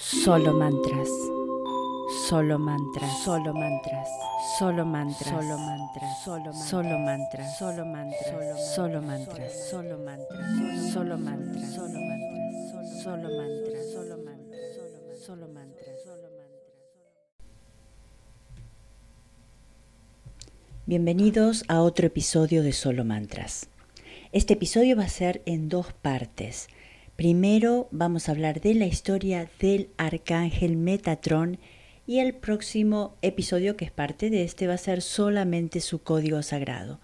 Solo mantras. Solo mantras. Solo mantras. Solo mantras. Solo mantras. Solo mantras. Solo mantras. Solo mantras. Solo mantras. Solo mantras. Solo mantras. Solo mantras. Solo mantras. Solo mantras. Solo mantras. Bienvenidos a otro episodio de Solo Mantras. Este episodio va a ser en dos partes. Primero vamos a hablar de la historia del arcángel Metatron y el próximo episodio que es parte de este va a ser solamente su código sagrado.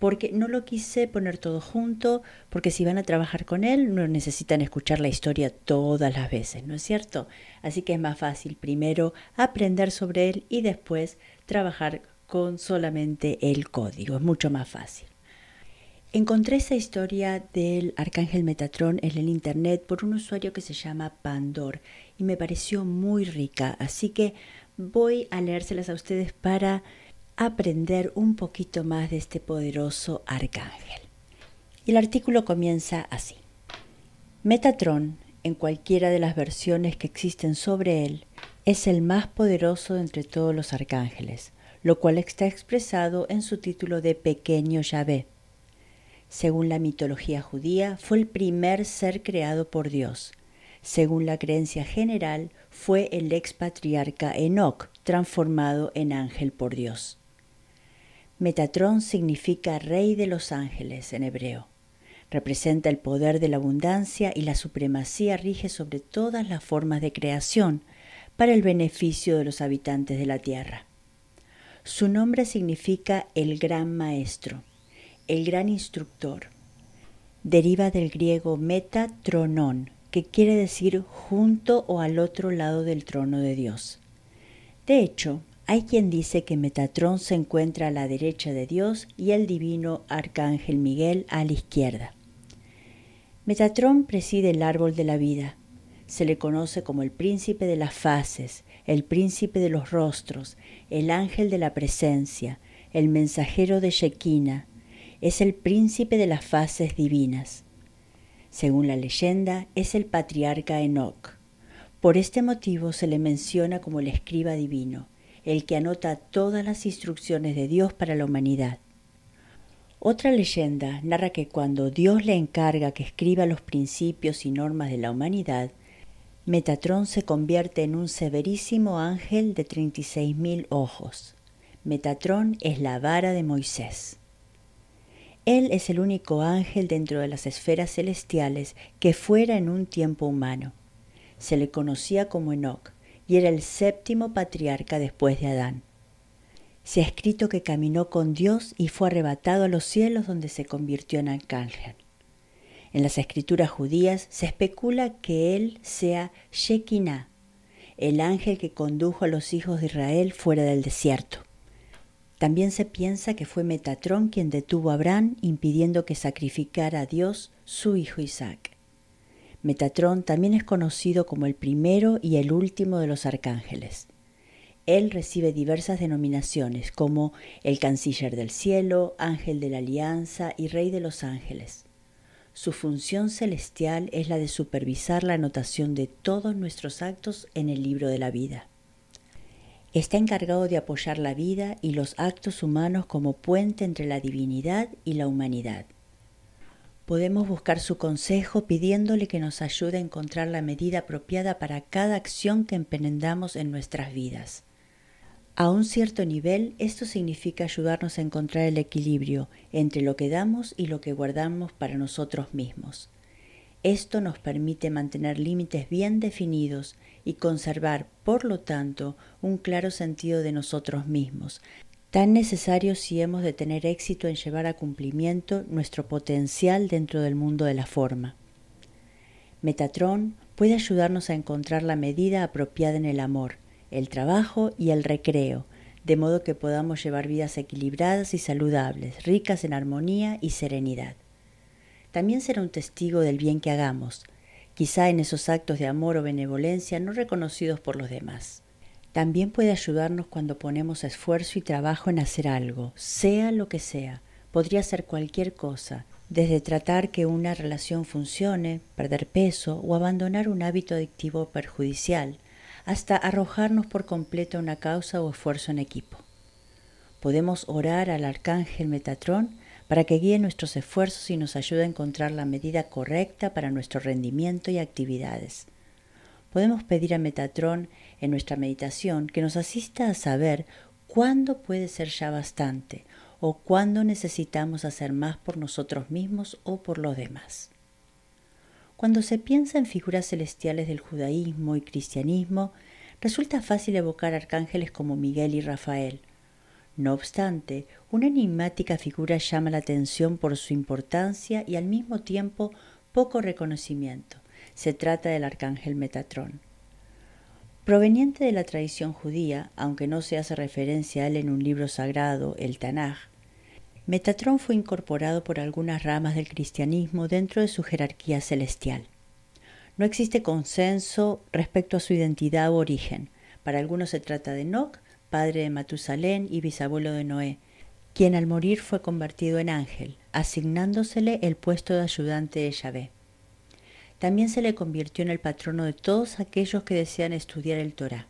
Porque no lo quise poner todo junto, porque si van a trabajar con él no necesitan escuchar la historia todas las veces, ¿no es cierto? Así que es más fácil primero aprender sobre él y después trabajar con solamente el código, es mucho más fácil. Encontré esa historia del arcángel Metatron en el internet por un usuario que se llama Pandor y me pareció muy rica, así que voy a leérselas a ustedes para aprender un poquito más de este poderoso arcángel. Y el artículo comienza así. Metatron, en cualquiera de las versiones que existen sobre él, es el más poderoso entre todos los arcángeles, lo cual está expresado en su título de Pequeño Yahvé según la mitología judía, fue el primer ser creado por Dios. Según la creencia general, fue el expatriarca Enoch, transformado en ángel por Dios. Metatron significa rey de los ángeles en hebreo. Representa el poder de la abundancia y la supremacía rige sobre todas las formas de creación para el beneficio de los habitantes de la tierra. Su nombre significa el gran maestro el gran instructor. Deriva del griego metatronon, que quiere decir junto o al otro lado del trono de Dios. De hecho, hay quien dice que Metatrón se encuentra a la derecha de Dios y el divino arcángel Miguel a la izquierda. Metatrón preside el árbol de la vida. Se le conoce como el príncipe de las fases, el príncipe de los rostros, el ángel de la presencia, el mensajero de Shekinah, es el príncipe de las fases divinas. Según la leyenda, es el patriarca Enoch. Por este motivo se le menciona como el escriba divino, el que anota todas las instrucciones de Dios para la humanidad. Otra leyenda narra que cuando Dios le encarga que escriba los principios y normas de la humanidad, Metatrón se convierte en un severísimo ángel de treinta y seis mil ojos. Metatrón es la vara de Moisés. Él es el único ángel dentro de las esferas celestiales que fuera en un tiempo humano. Se le conocía como Enoch y era el séptimo patriarca después de Adán. Se ha escrito que caminó con Dios y fue arrebatado a los cielos donde se convirtió en arcángel. En las escrituras judías se especula que él sea Shekinah, el ángel que condujo a los hijos de Israel fuera del desierto. También se piensa que fue Metatrón quien detuvo a Abraham impidiendo que sacrificara a Dios su hijo Isaac. Metatrón también es conocido como el primero y el último de los arcángeles. Él recibe diversas denominaciones como el canciller del cielo, ángel de la alianza y rey de los ángeles. Su función celestial es la de supervisar la anotación de todos nuestros actos en el libro de la vida. Está encargado de apoyar la vida y los actos humanos como puente entre la divinidad y la humanidad. Podemos buscar su consejo pidiéndole que nos ayude a encontrar la medida apropiada para cada acción que emprendamos en nuestras vidas. A un cierto nivel, esto significa ayudarnos a encontrar el equilibrio entre lo que damos y lo que guardamos para nosotros mismos. Esto nos permite mantener límites bien definidos y conservar, por lo tanto, un claro sentido de nosotros mismos, tan necesario si hemos de tener éxito en llevar a cumplimiento nuestro potencial dentro del mundo de la forma. Metatron puede ayudarnos a encontrar la medida apropiada en el amor, el trabajo y el recreo, de modo que podamos llevar vidas equilibradas y saludables, ricas en armonía y serenidad. También será un testigo del bien que hagamos, quizá en esos actos de amor o benevolencia no reconocidos por los demás. También puede ayudarnos cuando ponemos esfuerzo y trabajo en hacer algo, sea lo que sea. Podría ser cualquier cosa, desde tratar que una relación funcione, perder peso o abandonar un hábito adictivo perjudicial, hasta arrojarnos por completo a una causa o esfuerzo en equipo. Podemos orar al arcángel Metatrón para que guíe nuestros esfuerzos y nos ayude a encontrar la medida correcta para nuestro rendimiento y actividades. Podemos pedir a Metatrón en nuestra meditación que nos asista a saber cuándo puede ser ya bastante o cuándo necesitamos hacer más por nosotros mismos o por los demás. Cuando se piensa en figuras celestiales del judaísmo y cristianismo, resulta fácil evocar arcángeles como Miguel y Rafael. No obstante, una enigmática figura llama la atención por su importancia y al mismo tiempo poco reconocimiento. Se trata del arcángel Metatrón. Proveniente de la tradición judía, aunque no se hace referencia a él en un libro sagrado, el Tanaj, Metatrón fue incorporado por algunas ramas del cristianismo dentro de su jerarquía celestial. No existe consenso respecto a su identidad o origen. Para algunos se trata de Enoch, padre de Matusalén y bisabuelo de Noé, quien al morir fue convertido en ángel, asignándosele el puesto de ayudante de Yahvé también se le convirtió en el patrono de todos aquellos que desean estudiar el Torah.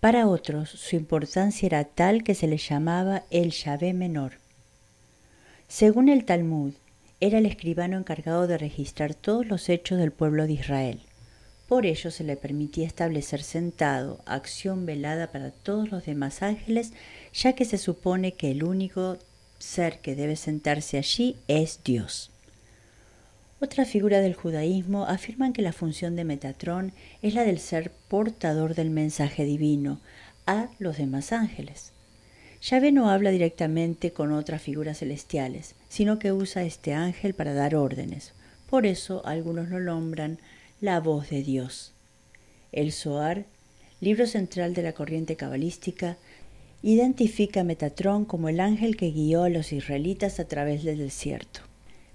Para otros, su importancia era tal que se le llamaba el Yahvé menor. Según el Talmud, era el escribano encargado de registrar todos los hechos del pueblo de Israel. Por ello se le permitía establecer sentado, acción velada para todos los demás ángeles, ya que se supone que el único ser que debe sentarse allí es Dios. Otra figura del judaísmo afirman que la función de Metatrón es la del ser portador del mensaje divino a los demás ángeles. Yahvé no habla directamente con otras figuras celestiales, sino que usa este ángel para dar órdenes. Por eso algunos lo nombran la voz de Dios. El Zohar, libro central de la corriente cabalística, identifica a Metatrón como el ángel que guió a los israelitas a través del desierto.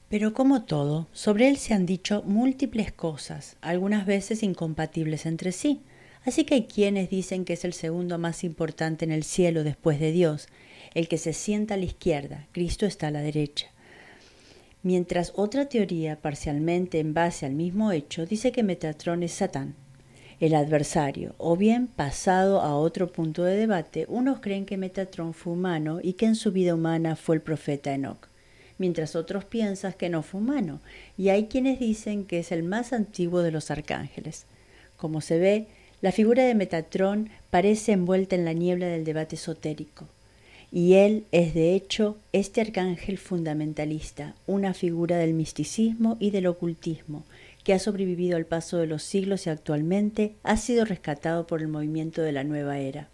Pero como todo, sobre él se han dicho múltiples cosas, algunas veces incompatibles entre sí. Así que hay quienes dicen que es el segundo más importante en el cielo después de Dios, el que se sienta a la izquierda, Cristo está a la derecha. Mientras otra teoría, parcialmente en base al mismo hecho, dice que Metatrón es Satán, el adversario, o bien pasado a otro punto de debate, unos creen que Metatrón fue humano y que en su vida humana fue el profeta Enoch mientras otros piensan que no fue humano, y hay quienes dicen que es el más antiguo de los arcángeles. Como se ve, la figura de Metatrón parece envuelta en la niebla del debate esotérico, y él es de hecho este arcángel fundamentalista, una figura del misticismo y del ocultismo, que ha sobrevivido al paso de los siglos y actualmente ha sido rescatado por el movimiento de la nueva era.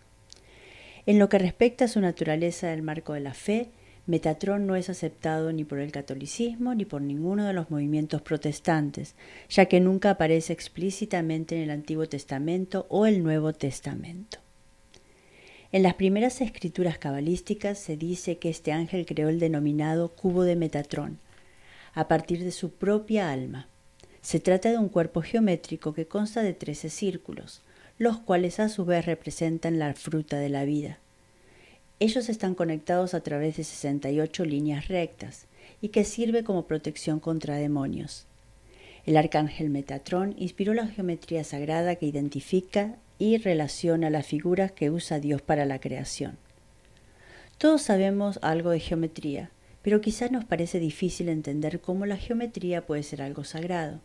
En lo que respecta a su naturaleza del marco de la fe, Metatrón no es aceptado ni por el catolicismo ni por ninguno de los movimientos protestantes, ya que nunca aparece explícitamente en el Antiguo Testamento o el Nuevo Testamento. En las primeras escrituras cabalísticas se dice que este ángel creó el denominado cubo de Metatrón, a partir de su propia alma. Se trata de un cuerpo geométrico que consta de trece círculos, los cuales a su vez representan la fruta de la vida. Ellos están conectados a través de 68 líneas rectas y que sirve como protección contra demonios. El arcángel Metatrón inspiró la geometría sagrada que identifica y relaciona las figuras que usa Dios para la creación. Todos sabemos algo de geometría, pero quizás nos parece difícil entender cómo la geometría puede ser algo sagrado.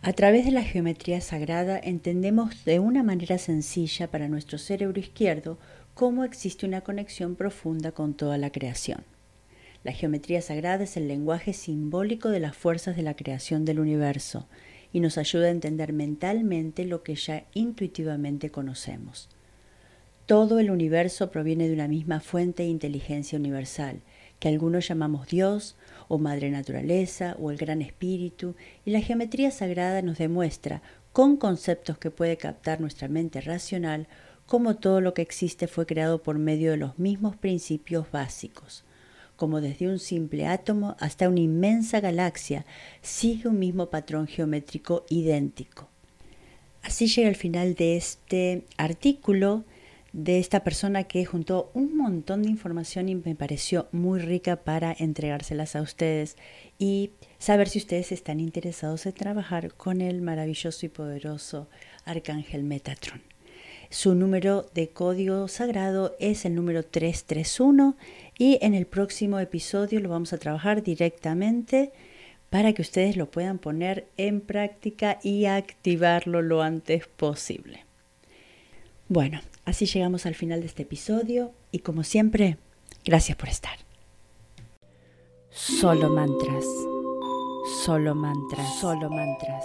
A través de la geometría sagrada entendemos de una manera sencilla para nuestro cerebro izquierdo cómo existe una conexión profunda con toda la creación. La geometría sagrada es el lenguaje simbólico de las fuerzas de la creación del universo y nos ayuda a entender mentalmente lo que ya intuitivamente conocemos. Todo el universo proviene de una misma fuente de inteligencia universal, que algunos llamamos Dios o Madre Naturaleza o el Gran Espíritu, y la geometría sagrada nos demuestra, con conceptos que puede captar nuestra mente racional, como todo lo que existe fue creado por medio de los mismos principios básicos, como desde un simple átomo hasta una inmensa galaxia sigue un mismo patrón geométrico idéntico. Así llega el final de este artículo de esta persona que juntó un montón de información y me pareció muy rica para entregárselas a ustedes y saber si ustedes están interesados en trabajar con el maravilloso y poderoso Arcángel Metatron. Su número de código sagrado es el número 331 y en el próximo episodio lo vamos a trabajar directamente para que ustedes lo puedan poner en práctica y activarlo lo antes posible. Bueno, así llegamos al final de este episodio y como siempre, gracias por estar. Solo mantras. Solo mantras, solo mantras, solo mantras,